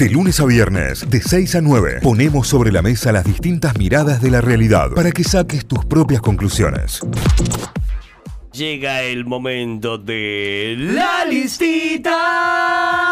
De lunes a viernes, de 6 a 9, ponemos sobre la mesa las distintas miradas de la realidad para que saques tus propias conclusiones. Llega el momento de la listita.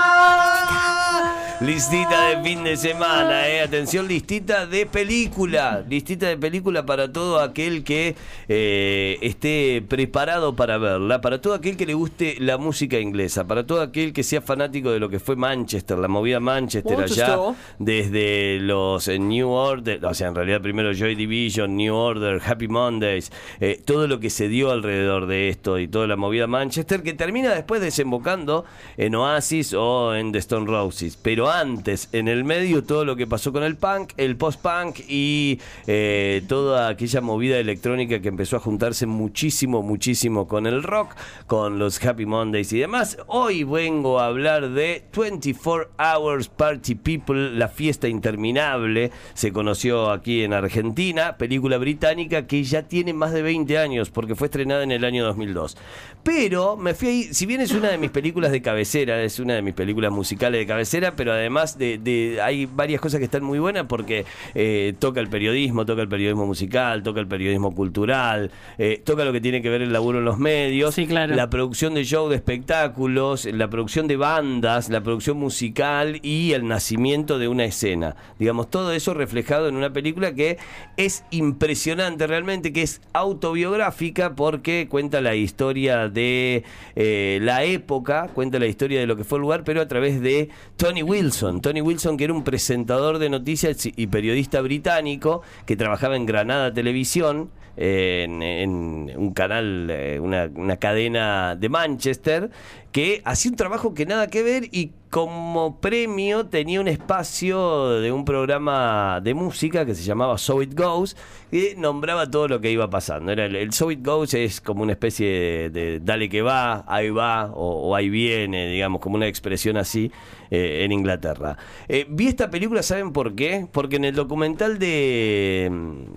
Listita de fin de semana, eh. Atención, listita de película. Listita de película para todo aquel que eh, esté preparado para verla. Para todo aquel que le guste la música inglesa. Para todo aquel que sea fanático de lo que fue Manchester, la movida Manchester, allá. Desde los eh, New Order. O sea, en realidad primero Joy Division, New Order, Happy Mondays. eh, todo lo que se dio alrededor de esto y toda la movida Manchester. Que termina después desembocando en Oasis o en The Stone Roses. Pero antes, en el medio, todo lo que pasó con el punk, el post-punk y eh, toda aquella movida electrónica que empezó a juntarse muchísimo, muchísimo con el rock, con los Happy Mondays y demás. Hoy vengo a hablar de 24 Hours Party People, la fiesta interminable. Se conoció aquí en Argentina, película británica que ya tiene más de 20 años porque fue estrenada en el año 2002. Pero me fui ahí, si bien es una de mis películas de cabecera, es una de mis películas musicales de cabecera, pero además de, de- hay varias cosas que están muy buenas porque eh, toca el periodismo, toca el periodismo musical, toca el periodismo cultural, eh, toca lo que tiene que ver el laburo en los medios, Sí, claro. la producción de show, de espectáculos, la producción de bandas, la producción musical y el nacimiento de una escena. Digamos, todo eso reflejado en una película que es impresionante realmente, que es autobiográfica porque cuenta la historia de eh, la época, cuenta la historia de lo que fue el lugar, pero a través de Tony Tony Wilson, que era un presentador de noticias y periodista británico que trabajaba en Granada Televisión, en, en un canal, eh, una, una cadena de Manchester, que hacía un trabajo que nada que ver y como premio tenía un espacio de un programa de música que se llamaba So It Goes y nombraba todo lo que iba pasando. Era el, el So It Goes es como una especie de, de dale que va, ahí va o, o ahí viene, digamos, como una expresión así eh, en Inglaterra. Eh, vi esta película, ¿saben por qué? Porque en el documental de,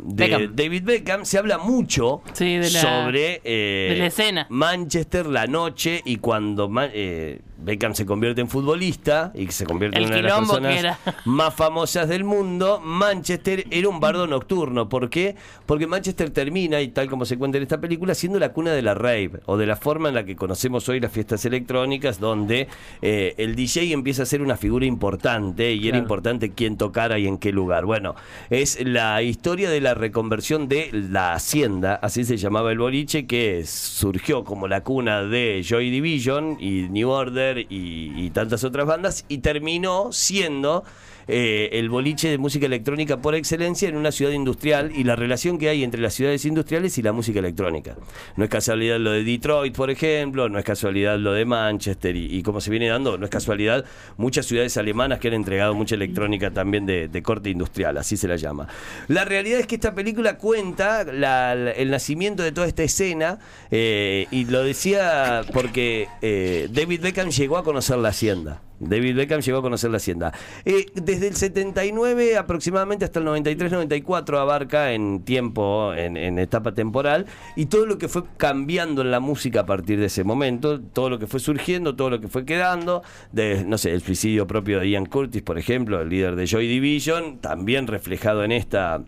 de Beckham. David Beckham se habla mucho Sí, de la- sobre eh, de la escena. Manchester, la noche y cuando eh, Beckham se convierte en futbolista y se convierte El en una de las personas más famosas del mundo, Manchester era un bardo nocturno. ¿Por qué? Porque Manchester termina, y tal como se cuenta en esta película, siendo la cuna de la rave, o de la forma en la que conocemos hoy las fiestas electrónicas, donde eh, el DJ empieza a ser una figura importante, y era importante quién tocara y en qué lugar. Bueno, es la historia de la reconversión de la Hacienda, así se llamaba el boliche, que surgió como la cuna de Joy Division y New Order y, tantas otras bandas, y terminó siendo eh, el boliche de música electrónica por excelencia en una ciudad industrial y la relación que hay entre las ciudades industriales y la música electrónica. No es casualidad lo de Detroit, por ejemplo, no es casualidad lo de Manchester y, como se viene dando, no es casualidad muchas ciudades alemanas que han entregado mucha electrónica también de, corte industrial, así se la llama. La realidad es que esta película cuenta el nacimiento de toda esta escena eh, y lo decía porque eh, David Beckham llegó a conocer la hacienda. David Beckham llegó a conocer la hacienda. Eh, desde el 79 aproximadamente hasta el 93-94 abarca en tiempo, en, en etapa temporal, y todo lo que fue cambiando en la música a partir de ese momento, todo lo que fue surgiendo, todo lo que fue quedando, de, no sé, el suicidio propio de Ian Curtis, por ejemplo, el líder de Joy Division, también reflejado en esta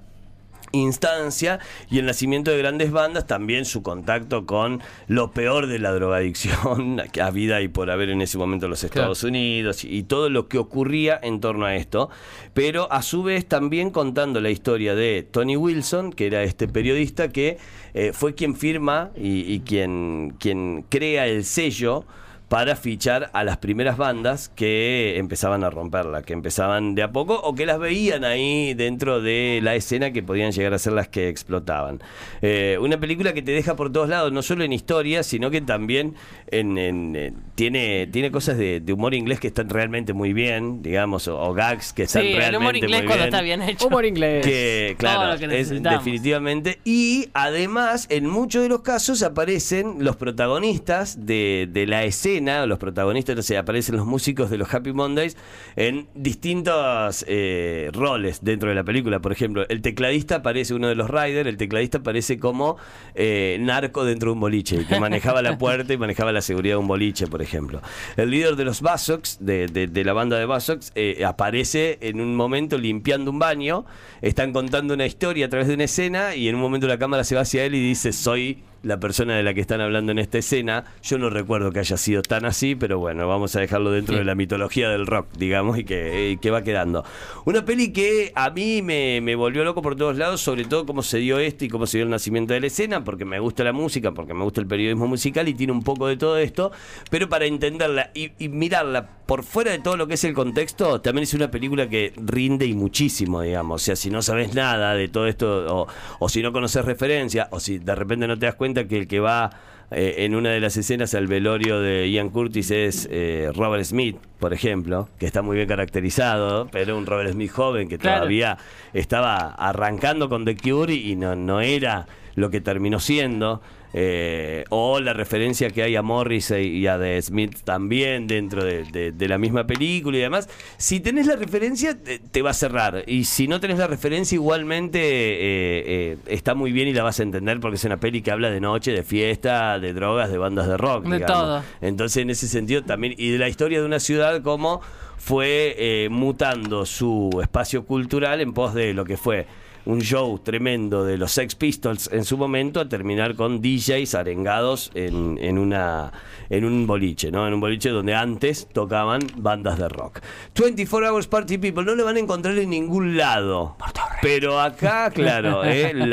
instancia y el nacimiento de grandes bandas, también su contacto con lo peor de la drogadicción que habida y por haber en ese momento en los Estados Unidos y, y todo lo que ocurría en torno a esto, pero a su vez también contando la historia de Tony Wilson, que era este periodista que eh, fue quien firma y, y quien, quien crea el sello para fichar a las primeras bandas que empezaban a romperla, que empezaban de a poco o que las veían ahí dentro de la escena que podían llegar a ser las que explotaban. Eh, una película que te deja por todos lados, no solo en historia, sino que también en, en- en- tiene, tiene cosas de, de humor inglés que están realmente muy bien, digamos, o, o gags que están Sí, el realmente humor inglés muy cuando bien. está bien hecho. Humor inglés. Que, Todo claro, lo que es necesitamos. definitivamente. Y además, en muchos de los casos aparecen los protagonistas de, de la escena escena, los protagonistas, no sé, aparecen los músicos de los Happy Mondays en distintos eh, roles dentro de la película. Por ejemplo, el tecladista aparece uno de los Riders, el tecladista aparece como eh, narco dentro de un boliche, que manejaba la puerta y manejaba la seguridad de un boliche, por ejemplo. El líder de los Basox, de, de- de la banda de Basox, eh, aparece en un momento limpiando un baño, están contando una historia a través de una escena y en un momento la cámara se va hacia él y dice, soy la persona de la que están hablando en esta escena. Yo no recuerdo que haya sido tan así, pero bueno, vamos a dejarlo dentro Sí. de la mitología del rock, digamos, y que, y que va quedando. Una peli que a mí me, me volvió loco por todos lados, sobre todo cómo se dio esto y cómo se dio el nacimiento de la escena, porque me gusta la música, porque me gusta el periodismo musical y tiene un poco de todo esto, pero para entenderla y, y mirarla por fuera de todo lo que es el contexto, también es una película que rinde y muchísimo, digamos. O sea, si no sabes nada de todo esto, o, o si no conoces referencia, o si de repente no te das cuenta que el que va eh, en una de las escenas al velorio de Ian Curtis es eh, Robert Smith, por ejemplo, que está muy bien caracterizado, pero un Robert Smith joven que Claro. todavía estaba arrancando con The Cure y no, no era lo que terminó siendo. Eh, o la referencia que hay a Morrissey y a The Smith también dentro de, de- de la misma película y demás. Si tenés la referencia, te, te va a cerrar. Y si no tenés la referencia, igualmente eh, eh, está muy bien y la vas a entender porque es una peli que habla de noche, de fiesta, de drogas, de bandas de rock. De digamos. todo. Entonces, en ese sentido también, y de la historia de una ciudad como fue eh, mutando su espacio cultural en pos de lo que fue un show tremendo de los Sex Pistols en su momento a terminar con DJs arengados en, en una en un boliche, ¿no? En un boliche donde antes tocaban bandas de rock. 24 Hours Party People no lo van a encontrar en ningún lado. Pero acá, claro, eh, la,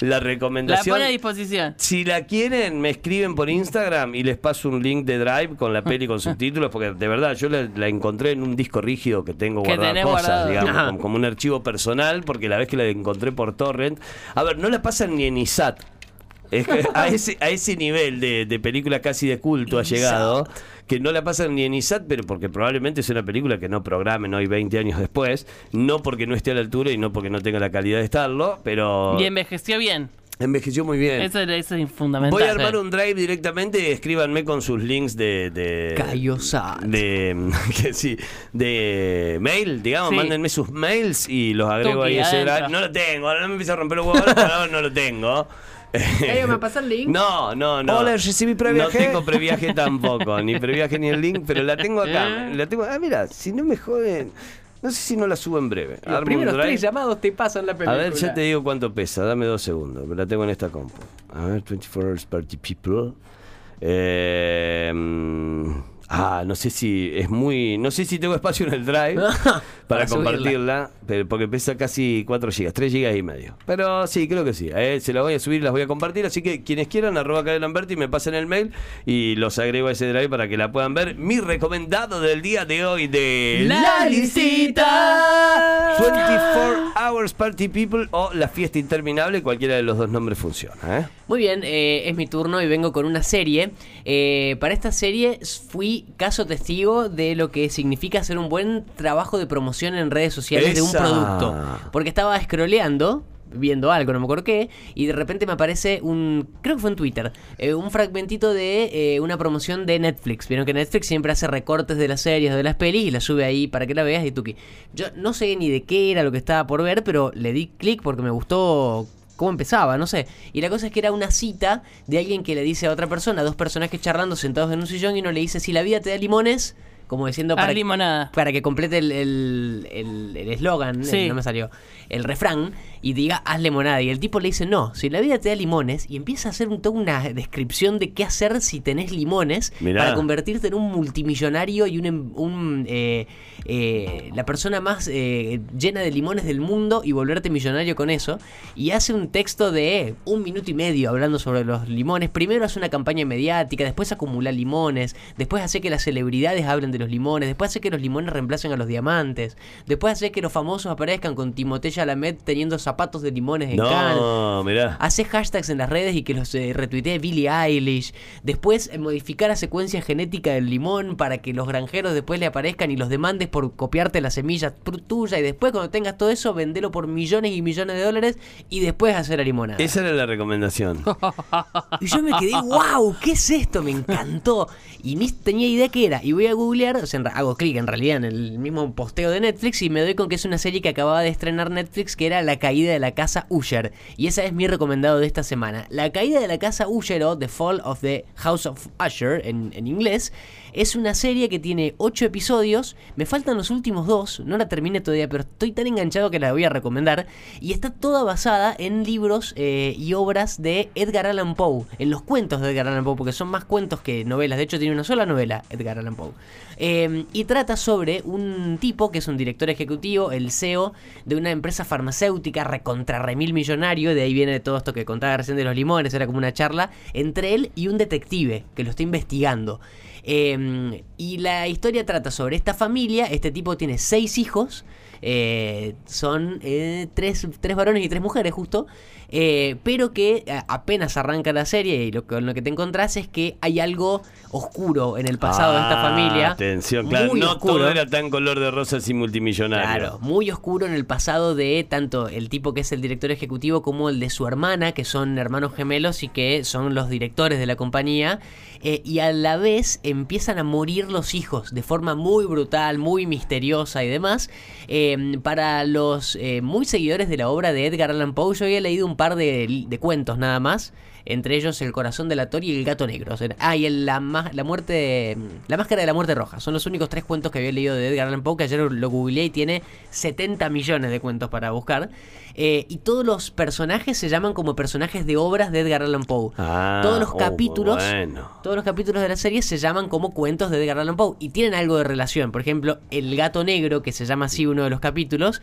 la La recomendación pone a disposición. si la quieren, me escriben por Instagram y les paso un link de Drive con la peli con subtítulos, porque de verdad yo la, la encontré en un disco rígido que tengo Que cosas, guardado. digamos, como, como un archivo personal, porque la vez que la encontré por Torrent. A ver, no la pasan ni en ISAT. Es que a, ese, a ese nivel de, de película casi de culto ha llegado, que no la pasan ni en ISAT, pero porque probablemente es una película que no programen hoy 20 años después, no porque no esté a la altura y no porque no tenga la calidad de estarlo, pero Y envejeció bien. envejeció muy bien. Eso, eso es fundamental. Voy a armar un drive directamente, escríbanme con sus links de... de Cayosat. de, que sí, de mail, digamos, Sí. mándenme sus mails y los agrego Tuki, ahí ese drive. No lo tengo, ahora no me empieza a romper los huevos, ahora, pero ahora no lo tengo. Ey, ¿me pasa el link? No, no, no. Hola, recibí previaje. No tengo previaje tampoco, ni previaje ni el link, pero la tengo acá. ¿Eh? La tengo, ah, mira, si no me joden, no sé si no la subo en breve. Los Armo primeros tres llamados te pasan la A película. ver, ya te digo cuánto pesa, dame dos segundos, la tengo en esta compu. A ver, 24 Hours Party People. Eh, mm, ah, no sé si es muy. No sé si tengo espacio en el drive para, compartirla, pero porque pesa casi 4 GB, 3 GB y medio. Pero sí, creo que sí. eh, se la voy a subir, las voy a compartir. Así que quienes quieran, arroba Lamberti, me pasen el mail y los agrego a ese drive para que la puedan ver. Mi recomendado del día de hoy de La Lisita. 24 Hours Party People o La Fiesta Interminable, cualquiera de los dos nombres funciona. ¿eh? Muy bien, eh, es mi turno y vengo con una serie. Eh, para esta serie fui caso testigo de lo que significa hacer un buen trabajo de promoción en redes sociales de un Esa. producto. Porque estaba scrolleando, viendo algo, no me acuerdo qué, y de repente me aparece un, creo que fue en Twitter, eh, un fragmentito de eh, una promoción de Netflix. Vieron que Netflix siempre hace recortes de las series, de las pelis, y las sube ahí para que la veas y tú que... Yo no sé ni de qué era lo que estaba por ver, pero le di clic porque me gustó cómo empezaba, no sé. Y la cosa es que era una cita de alguien que le dice a otra persona, dos personajes charlando sentados en un sillón y uno le dice, si la vida te da limones, como diciendo Haz para, limonada. para que complete el el- el- el eslogan, Sí. el- no me salió, el refrán, y diga, haz limonada. Y el tipo le dice, no, si la vida te da limones, y empieza a hacer un, toda una descripción de qué hacer si tenés limones Mirá. para convertirte en un multimillonario y un, em- un, eh, eh, la persona más eh, llena de limones del mundo y volverte millonario con eso. Y hace un texto de un minuto y medio hablando sobre los limones. Primero hace una campaña mediática, después acumula limones, después hace que las celebridades hablen de los limones, después hace que los limones reemplacen a los diamantes, después hace que los famosos aparezcan con Timothée Chalamet teniendo zapatos de limones en Cannes. No, mirá. Hace hashtags en las redes y que los eh, retuitee Billie Eilish. Después eh, modificar la secuencia genética del limón para que los granjeros después le aparezcan y los demandes por copiarte la semilla tu- tuya y después cuando tengas todo eso, vendelo por millones y millones de dólares y después hacer la limonada. Esa era la recomendación. Y yo me quedé, wow, ¿qué es esto? Me encantó. Y ni tenía idea qué era. Y voy a googlear, hago clic en realidad en el mismo posteo de Netflix y me doy con que es una serie que acababa de estrenar Netflix que era La caída de la casa Usher. Y esa es mi recomendado de esta semana. La caída de la casa Usher o The Fall of the House of Usher en, en inglés es una serie que tiene 8 episodios. Me faltan los últimos dos, no la terminé todavía, pero estoy tan enganchado que la voy a recomendar. Y está toda basada en libros eh, y obras de Edgar Allan Poe, en los cuentos de Edgar Allan Poe, porque son más cuentos que novelas. De hecho, tiene una sola novela, Edgar Allan Poe. Eh, y trata sobre un tipo que es un director ejecutivo, el CEO de una empresa farmacéutica recontra remil millonario. De ahí viene todo esto que contaba recién de los limones. Era como una charla entre él y un detective que lo está investigando. Eh, y la historia trata sobre esta familia. Este tipo tiene seis hijos. eh, son eh, tres, tres varones y tres mujeres justo. Eh, pero que a- apenas arranca la serie y lo, con lo que te encontrás es que hay algo oscuro en el pasado de esta Ah, familia. Atención, claro, no oscuro. todo era tan color de rosas y multimillonario. Claro, muy oscuro en el pasado de tanto el tipo que es el director ejecutivo como el de su hermana, que son hermanos gemelos y que son los directores de la compañía. eh, y a la vez empiezan a morir los hijos de forma muy brutal, muy misteriosa y demás. Eh, para los eh, muy seguidores de la obra de Edgar Allan Poe, yo había leído un par de, de cuentos nada más. Entre ellos El corazón del actor y El gato negro. O sea, ah, y el- la, la muerte. La máscara de la muerte roja. Son los únicos tres cuentos que había leído de Edgar Allan Poe. Que ayer lo googleé y tiene 70 millones de cuentos para buscar. Eh, y todos los personajes se llaman como personajes de obras de Edgar Allan Poe. Ah, todos los oh, capítulos. bueno. Todos los capítulos de la serie se llaman como cuentos de Edgar Allan Poe. Y tienen algo de relación. Por ejemplo, El gato negro, que se llama así uno de los capítulos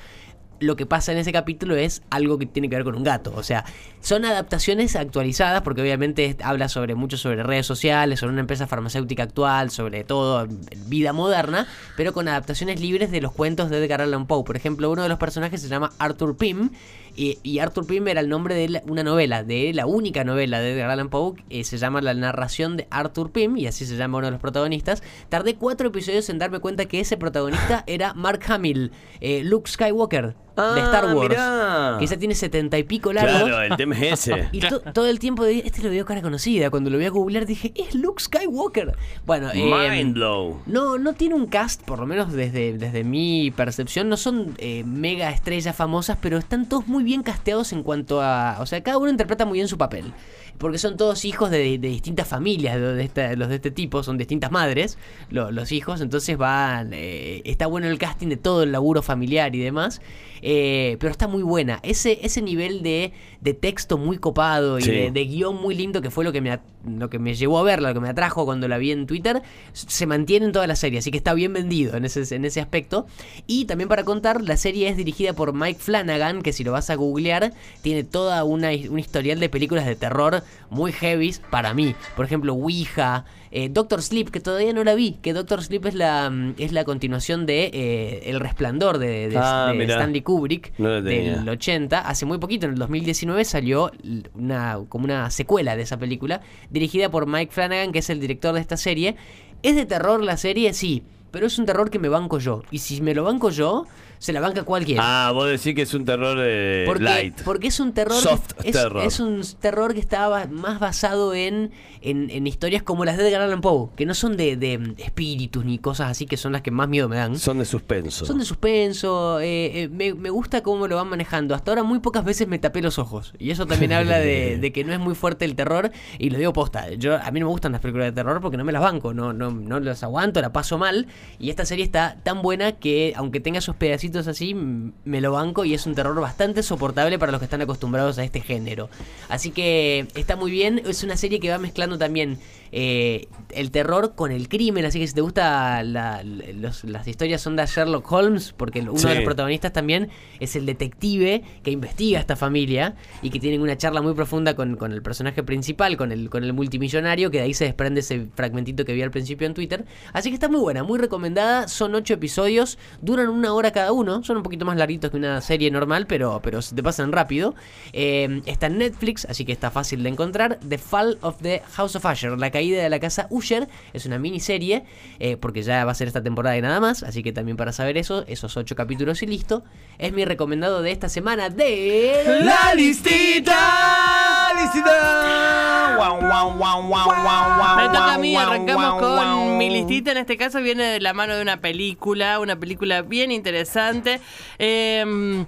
lo que pasa en ese capítulo es algo que tiene que ver con un gato. O sea, son adaptaciones actualizadas porque obviamente habla sobre mucho sobre redes sociales, sobre una empresa farmacéutica actual, sobre todo vida moderna, pero con adaptaciones libres de los cuentos de Edgar Allan Poe. Por ejemplo, uno de los personajes se llama Arthur Pym y, y Arthur Pym era el nombre de la- una novela, de la única novela de Edgar Allan Poe, eh, se llama La narración de Arthur Pym y así se llama uno de los protagonistas. Tardé cuatro episodios en darme cuenta que ese protagonista era Mark Hamill, eh, Luke Skywalker de Ah, Star Wars. mirá. Que ya tiene setenta y pico largo. Claro, el tema es ese. Y to- todo el tiempo, de, este lo veo cara conocida. Cuando lo voy a googlear dije, es Luke Skywalker. Bueno, eh, Mind blow. no, no tiene un cast, por lo menos desde, desde mi percepción, no son eh, mega estrellas famosas, pero están todos muy bien casteados en cuanto a... O sea, cada uno interpreta muy bien su papel. Porque son todos hijos de, de distintas familias, de, de esta- los de este tipo, son distintas madres, lo- los hijos, entonces van... eh, está bueno el casting de todo el laburo familiar y demás, eh, pero está muy buena. Ese, ese nivel de, de texto muy copado y Sí. de, de guion muy lindo que fue lo que me, lo que me llevó a verla, lo que me atrajo cuando la vi en Twitter, se mantiene en toda la serie, así que está bien vendido en ese, en ese aspecto. Y también para contar, la serie es dirigida por Mike Flanagan, que si lo vas a googlear, tiene toda una, un historial de películas de terror muy heavy para mí. Por ejemplo, Ouija, eh, Doctor Sleep, que todavía no la vi, que Doctor Sleep es la, mm, es la continuación de eh, El Resplandor de, de- Ah, de. Stanley Kubrick No del 80. Hace muy poquito, en el 2019, salió una, como una secuela de esa película, dirigida por Mike Flanagan, que es el director de esta serie. ¿Es de terror la serie? Sí, pero es un terror que me banco yo. Y si me lo banco yo, se la banca cualquiera. Ah, vos decís que es un terror eh, light. porque es un terror Soft es, terror. es un terror que está ba- más basado en, en, en historias como las de Edgar Allan Poe, que no son de, de espíritus ni cosas así que son las que más miedo me dan. Son de suspenso. Son de suspenso, eh, eh, me, me gusta cómo lo van manejando. Hasta ahora muy pocas veces me tapé los ojos. Y eso también habla de, de que no es muy fuerte el terror. Y lo digo posta. Yo, a mí no me gustan las películas de terror porque no me las banco, no, no, no las aguanto, la paso mal. Y esta serie está tan buena que aunque tenga esos pedacitos así, me lo banco y es un terror bastante soportable para los que están acostumbrados a este género. Así que está muy bien. Es una serie que va mezclando también eh, el terror con el crimen. Así que si te gusta la- las historias son de Sherlock Holmes, porque uno Sí. de los protagonistas también es el detective que investiga a esta familia y que tienen una charla muy profunda con, con el personaje principal, con el, con el multimillonario, que de ahí se desprende ese fragmentito que vi al principio en Twitter. Así que está muy buena, muy recomendada. Son ocho episodios, duran una hora cada uno, son un poquito más larguitos que una serie normal, pero, pero se te pasan rápido. Eh, está en Netflix, así que está fácil de encontrar. The Fall of the House of Usher, la caída de la casa Usher. Es una miniserie, eh, porque ya va a ser esta temporada y nada más. Así que también para saber eso, esos ocho capítulos y listo. Es mi recomendado de esta semana de... ¡La listita! ¡Listita! Guau, guau, guau, guau, guau, guau, Me toca a mí, guau, arrancamos guau, con guau. mi listita. En este caso viene de la mano de una película, una película bien interesante. Eh,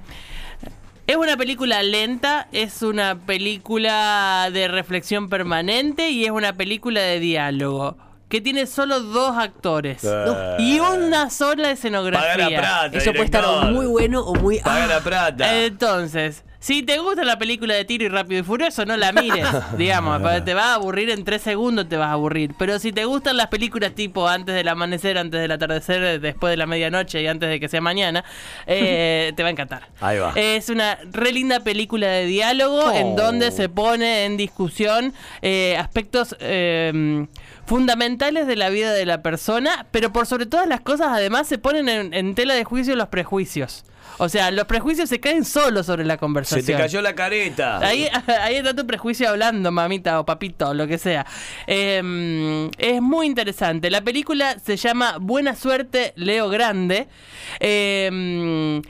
es una película lenta, es una película de reflexión permanente y es una película de diálogo. Que tiene solo dos actores Ah. y una sola Paga escenografía. la plata, Eso puede estar muy bueno o muy... Paga ah, la plata. Entonces, si te gusta la película de tiro y rápido y furioso, no la mires, digamos, te vas a aburrir en tres segundos, te vas a aburrir. Pero si te gustan las películas tipo antes del amanecer, antes del atardecer, después de la medianoche y antes de que sea mañana, eh, te va a encantar. Ahí va. Es una re linda película de diálogo Oh. en donde se pone en discusión eh, aspectos eh, fundamentales de la vida de la persona, pero por sobre todas las cosas además se ponen en, en tela de juicio los prejuicios. O sea, los prejuicios se caen solos sobre la Se conversación. te cayó la careta. Ahí, ahí está tu prejuicio hablando, mamita o papito, o lo que sea. Eh, es muy interesante. La película se llama Buena Suerte, Leo Grande. Eh,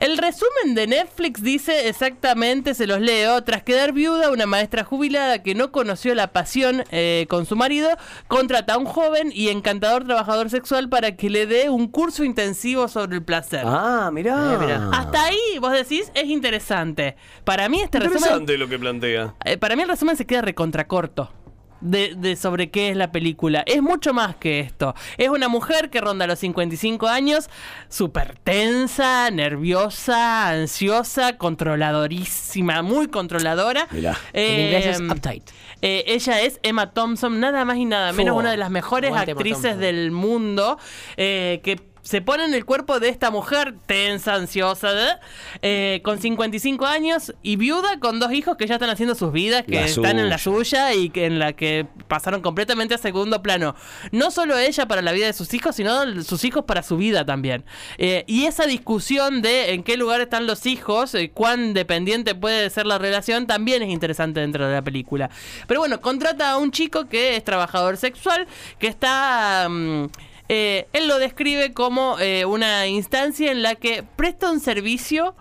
el resumen de Netflix dice exactamente, se los leo, tras quedar viuda, una maestra jubilada que no conoció la pasión eh, con su marido, contrata a un joven y encantador trabajador sexual para que le dé un curso intensivo sobre el placer. Ah, mirá. Eh, mirá. Hasta ahí, vos decís, es interesante. Para mí este resumen... Interesante lo que plantea. eh, para mí el resumen se queda recontracorto. De, de sobre qué es la película. Es mucho más que esto. Es una mujer que ronda los 55 años, súper tensa, nerviosa, ansiosa, controladorísima, muy controladora. Mirá. En inglés es Eh, uptight. eh, ella es Emma Thompson, nada más y nada menos, Fua, una de las mejores aguante actrices del mundo, eh, que se pone en el cuerpo de esta mujer tensa, ansiosa, ¿eh? Eh, con 55 años y viuda con dos hijos que ya están haciendo sus vidas, que La están en la suya. suya y que en la que pasaron completamente a segundo plano. No solo ella para la vida de sus hijos, sino sus hijos para su vida también. Eh, y esa discusión de en qué lugar están los hijos, eh, cuán dependiente puede ser la relación, también es interesante dentro de la película. Pero bueno, contrata a un chico que es trabajador sexual, que está... mm, eh, él lo describe como eh, una instancia en la que presta un servicio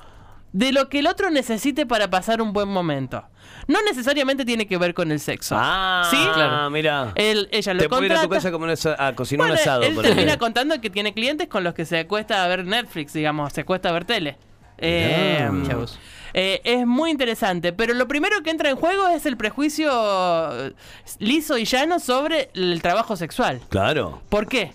de lo que el otro necesite para pasar un buen momento. No necesariamente tiene que ver con el sexo. Ah, ¿Sí? claro. Mira. Él, ella lo Te puede ir a tu casa a, a cocinar Bueno, un asado. él termina contando que tiene clientes con los que se acuesta a ver Netflix, digamos, se acuesta a ver tele. Eh, Chavos. eh, es muy interesante, pero lo primero que entra en juego es el prejuicio eh, liso y llano sobre el trabajo sexual. Claro. ¿Por qué?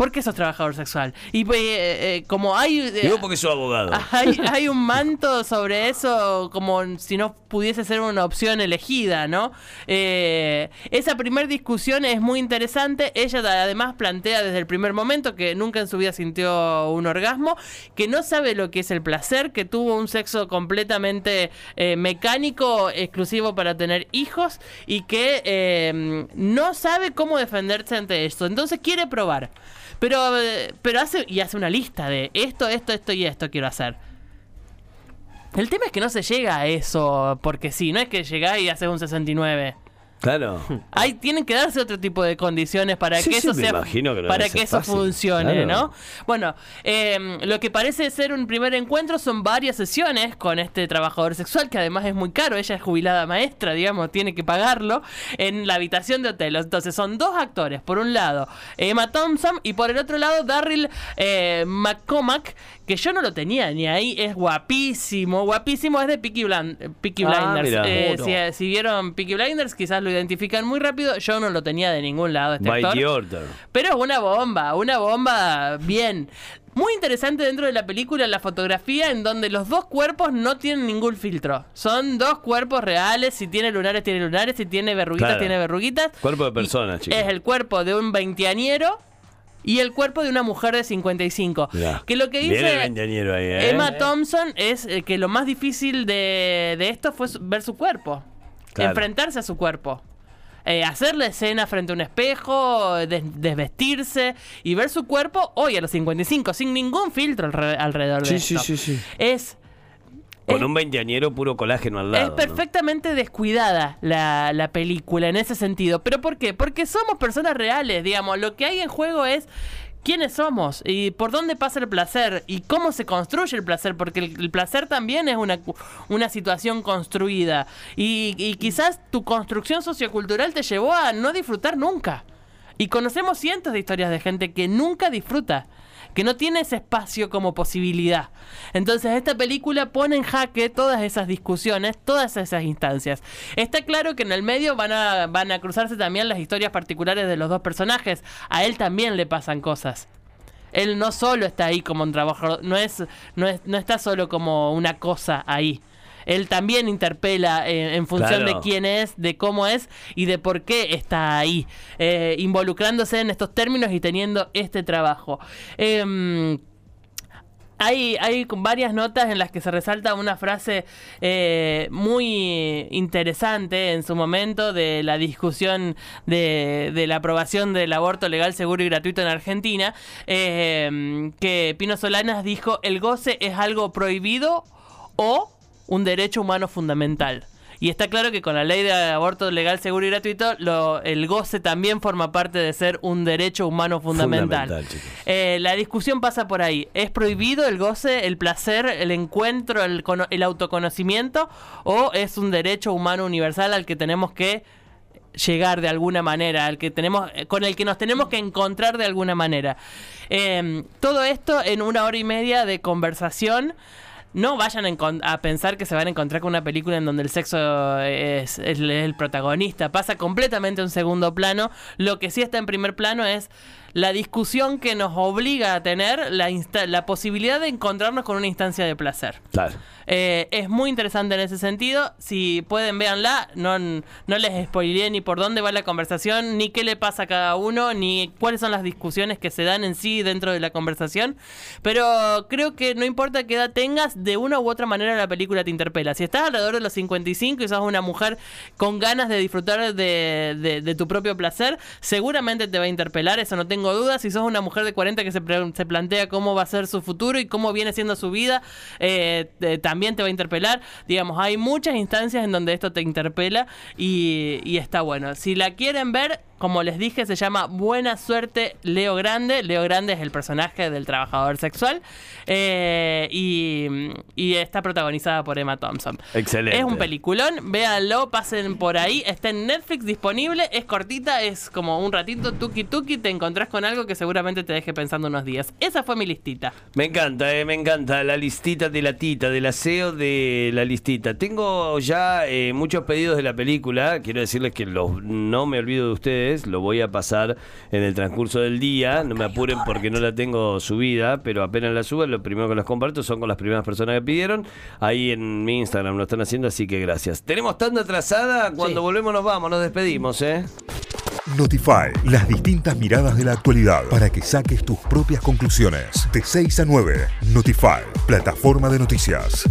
¿Por qué sos trabajador sexual? Y eh, eh, como hay... eh, Digo porque soy abogado. hay, hay un manto sobre eso como si no pudiese ser una opción elegida, ¿no? Eh, esa primer discusión es muy interesante. Ella además plantea desde el primer momento que nunca en su vida sintió un orgasmo, que no sabe lo que es el placer, que tuvo un sexo completamente eh, mecánico, exclusivo para tener hijos y que eh, no sabe cómo defenderse ante esto. Entonces quiere probar. Pero, pero hace y hace una lista de esto, esto, esto y esto quiero hacer. El tema es que no se llega a eso porque sí, no es que llegás y haces un 69. Claro. Hay, tienen que darse otro tipo de condiciones para Sí, que eso sea imagino que no para que eso fácil, funcione, claro. ¿no? Bueno, eh, lo que parece ser un primer encuentro son varias sesiones con este trabajador sexual que además es muy caro. Ella es jubilada maestra, digamos, tiene que pagarlo en la habitación de hotel. Entonces son dos actores, por un lado Emma Thompson y por el otro lado Darryl eh, McCormack, que yo no lo tenía ni ahí, es guapísimo, guapísimo, es de Peaky, Blind- Peaky Ah, Blinders. mira. Eh, si, si vieron Peaky Blinders, quizás lo identifican muy rápido. Yo no lo tenía de ningún lado este By actor. the order. Pero una bomba, una bomba bien. Muy interesante dentro de la película la fotografía en donde los dos cuerpos no tienen ningún filtro. Son dos cuerpos reales. Si tiene lunares, tiene lunares. Si tiene verruguitas, Claro. tiene verruguitas. Cuerpo de Y persona, chicos. Es el cuerpo de un veinteañero y el cuerpo de una mujer de 55. Mirá. Que lo que dice ahí, ¿eh? Emma Thompson es eh, que lo más difícil de, de esto fue ver su cuerpo. Claro. Enfrentarse a su cuerpo. Eh, hacer la escena frente a un espejo, des- desvestirse y ver su cuerpo hoy a los 55, sin ningún filtro alre- alrededor de Sí, esto. sí, sí, sí. Es Con Es- un veinteañero puro colágeno al lado. Es ¿no? perfectamente descuidada la, la película en ese sentido. ¿Pero por qué? Porque somos personas reales, digamos. Lo que hay en juego es quiénes somos y por dónde pasa el placer y cómo se construye el placer, porque el, placer también es una, una situación construida. Y, y quizás tu construcción sociocultural te llevó a no disfrutar nunca. Y conocemos cientos de historias de gente que nunca disfruta, que no tiene ese espacio como posibilidad. Entonces esta película pone en jaque todas esas discusiones, todas esas instancias. Está claro que en el medio van a, van a cruzarse también las historias particulares de los dos personajes. A él también le pasan cosas. Él no solo está ahí como un trabajador, no es, no es, no está solo como una cosa ahí. Él también interpela eh, en función Claro. de quién es, de cómo es y de por qué está ahí, eh, involucrándose en estos términos y teniendo este trabajo. Em, hay, hay varias notas en las que se resalta una frase eh, muy interesante en su momento de la discusión de, de la aprobación del aborto legal, seguro y gratuito en Argentina, eh, que Pino Solanas dijo, el goce es algo prohibido o un derecho humano fundamental. Y está claro que con la ley de aborto legal, seguro y gratuito, lo- el goce también forma parte de ser un derecho humano fundamental. Eh, la discusión pasa por ahí. ¿Es prohibido el goce, el placer, el encuentro, el, el autoconocimiento? ¿O es un derecho humano universal al que tenemos que llegar de alguna manera, al que tenemos, eh, con el que nos tenemos que encontrar de alguna manera? Eh, todo esto en una hora y media de conversación. No vayan a, pensar que se van a encontrar con una película en donde el sexo es, es el- el protagonista. Pasa completamente a un segundo plano. Lo que sí está en primer plano es la discusión que nos obliga a tener la, la posibilidad de encontrarnos con una instancia de placer. Claro. Eh, es muy interesante en ese sentido. Si pueden, véanla. No, no les spoileé ni por dónde va la conversación, ni qué le pasa a cada uno, ni cuáles son las discusiones que se dan en sí dentro de la conversación. Pero creo que no importa qué edad tengas, de una u otra manera la película te interpela. Si estás alrededor de los 55 y sos una mujer con ganas de disfrutar de, de- de tu propio placer, seguramente te va a interpelar, eso no tengo dudas. Si sos una mujer de 40 que se, se plantea cómo va a ser su futuro y cómo viene siendo su vida, eh, eh, también te va a interpelar. Digamos, hay muchas instancias en donde esto te interpela y está bueno. Si la quieren ver, como les dije, se llama Buena Suerte Leo Grande. Leo Grande es el personaje del trabajador sexual eh, y, y está protagonizada por Emma Thompson. Excelente. Es un peliculón, véanlo, pasen por ahí. Está en Netflix disponible, es cortita, es como un ratito, tuki tuki, te encontrás con algo que seguramente te deje pensando unos días. Esa fue mi listita. Me encanta, eh, me encanta la listita de la tita, del aseo de la listita. Tengo ya eh, muchos pedidos de la película. Quiero decirles que los, no me olvido de ustedes. Lo voy a pasar en el transcurso del día. No me apuren porque no la tengo subida, pero apenas la suba, lo primero que los comparto son con las primeras personas que pidieron. Ahí en mi Instagram lo están haciendo, así que gracias. Tenemos tanda atrasada. Cuando Sí. volvemos nos vamos, nos despedimos, ¿eh? Notify, las distintas miradas de la actualidad para que saques tus propias conclusiones. De 6 a 9, Notify, plataforma de noticias.